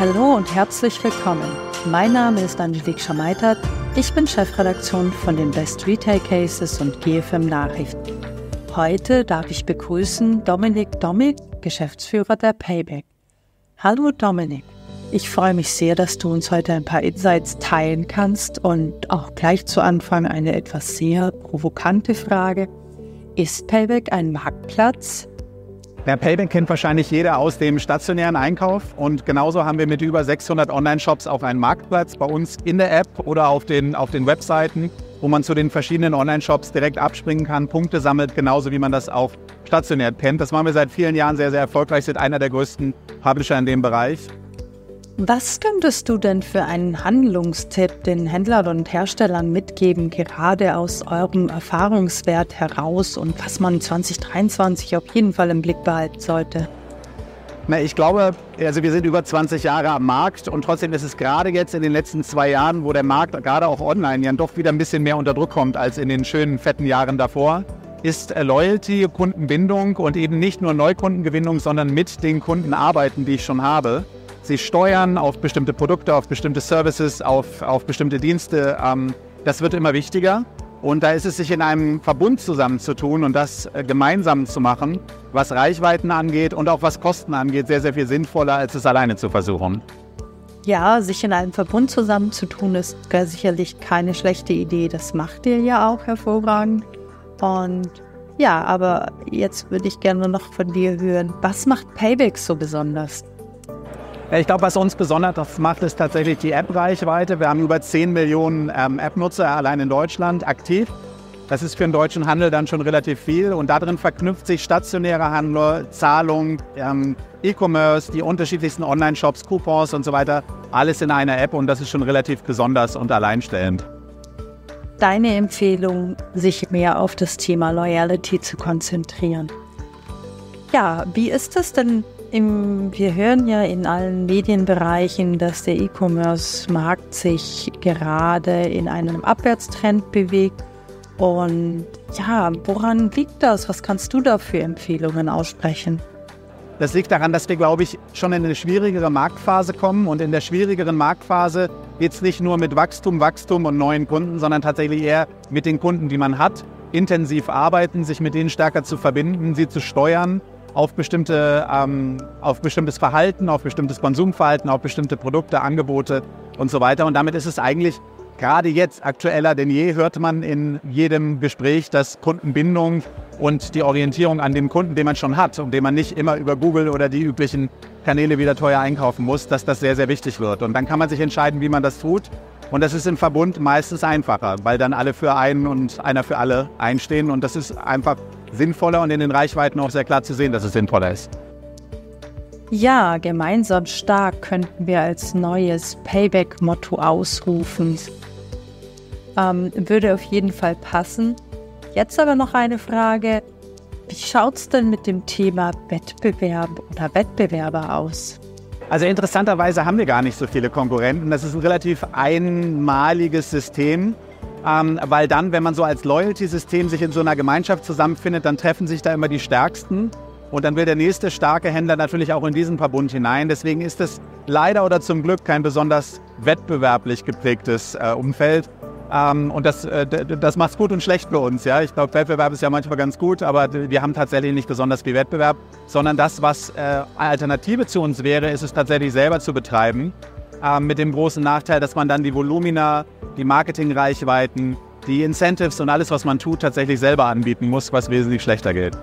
Hallo und herzlich willkommen. Mein Name ist Angelique Schmeitert. Ich bin Chefredaktion von den Best Retail Cases und GFM Nachrichten. Heute darf ich begrüßen Dominik Domig, Geschäftsführer der Payback. Hallo Dominik. Ich freue mich sehr, dass du uns heute ein paar Insights teilen kannst und auch gleich zu Anfang eine etwas sehr provokante Frage. Ist Payback ein Marktplatz? Der Payback kennt wahrscheinlich jeder aus dem stationären Einkauf und genauso haben wir mit über 600 Online-Shops auch einen Marktplatz bei uns in der App oder auf den, auf den Webseiten, wo man zu den verschiedenen Online-Shops direkt abspringen kann, Punkte sammelt, genauso wie man das auch stationär kennt. Das machen wir seit vielen Jahren sehr, sehr erfolgreich, sind einer der größten Publisher in dem Bereich. Was könntest du denn für einen Handlungstipp den Händlern und Herstellern mitgeben, gerade aus eurem Erfahrungswert heraus und was man 2023 auf jeden Fall im Blick behalten sollte? Na, ich glaube, also wir sind über 20 Jahre am Markt und trotzdem ist es gerade jetzt in den letzten zwei Jahren, wo der Markt gerade auch online ja doch wieder ein bisschen mehr unter Druck kommt als in den schönen, fetten Jahren davor, ist Loyalty, Kundenbindung und eben nicht nur Neukundengewinnung, sondern mit den Kunden arbeiten, die ich schon habe sie steuern auf bestimmte Produkte, auf bestimmte Services, auf, auf bestimmte Dienste. Ähm, das wird immer wichtiger. Und da ist es sich in einem Verbund zusammenzutun und das äh, gemeinsam zu machen, was Reichweiten angeht und auch was Kosten angeht, sehr, sehr viel sinnvoller, als es alleine zu versuchen. Ja, sich in einem Verbund zusammenzutun, ist sicherlich keine schlechte Idee. Das macht ihr ja auch hervorragend. Und ja, aber jetzt würde ich gerne noch von dir hören, was macht Payback so besonders? Ich glaube, was uns besonders macht, ist tatsächlich die App-Reichweite. Wir haben über 10 Millionen ähm, App-Nutzer allein in Deutschland aktiv. Das ist für den deutschen Handel dann schon relativ viel. Und darin verknüpft sich stationäre Handel, Zahlung, ähm, E-Commerce, die unterschiedlichsten Online-Shops, Coupons und so weiter. Alles in einer App und das ist schon relativ besonders und alleinstellend. Deine Empfehlung, sich mehr auf das Thema Loyalty zu konzentrieren. Ja, wie ist es denn im, wir hören ja in allen Medienbereichen, dass der E-Commerce-Markt sich gerade in einem Abwärtstrend bewegt. Und ja, woran liegt das? Was kannst du da für Empfehlungen aussprechen? Das liegt daran, dass wir, glaube ich, schon in eine schwierigere Marktphase kommen. Und in der schwierigeren Marktphase geht es nicht nur mit Wachstum, Wachstum und neuen Kunden, sondern tatsächlich eher mit den Kunden, die man hat, intensiv arbeiten, sich mit denen stärker zu verbinden, sie zu steuern auf, bestimmte, ähm, auf bestimmtes Verhalten, auf bestimmtes Konsumverhalten, auf bestimmte Produkte, Angebote und so weiter. Und damit ist es eigentlich gerade jetzt aktueller denn je, hört man in jedem Gespräch, dass Kundenbindung und die Orientierung an den Kunden, den man schon hat und den man nicht immer über Google oder die üblichen Kanäle wieder teuer einkaufen muss, dass das sehr, sehr wichtig wird. Und dann kann man sich entscheiden, wie man das tut. Und das ist im Verbund meistens einfacher, weil dann alle für einen und einer für alle einstehen. Und das ist einfach sinnvoller und in den Reichweiten auch sehr klar zu sehen, dass es sinnvoller ist. Ja, gemeinsam stark könnten wir als neues Payback-Motto ausrufen. Ähm, würde auf jeden Fall passen. Jetzt aber noch eine Frage. Wie schaut es denn mit dem Thema Wettbewerb oder Wettbewerber aus? Also interessanterweise haben wir gar nicht so viele Konkurrenten. Das ist ein relativ einmaliges System. Ähm, weil dann, wenn man so als Loyalty-System sich in so einer Gemeinschaft zusammenfindet, dann treffen sich da immer die Stärksten. Und dann will der nächste starke Händler natürlich auch in diesen Verbund hinein. Deswegen ist es leider oder zum Glück kein besonders wettbewerblich geprägtes äh, Umfeld. Ähm, und das, äh, das macht es gut und schlecht für uns. Ja? Ich glaube, Wettbewerb ist ja manchmal ganz gut, aber wir haben tatsächlich nicht besonders viel Wettbewerb, sondern das, was äh, Alternative zu uns wäre, ist es tatsächlich selber zu betreiben. Äh, mit dem großen Nachteil, dass man dann die Volumina, die Marketingreichweiten, die Incentives und alles, was man tut, tatsächlich selber anbieten muss, was wesentlich schlechter geht.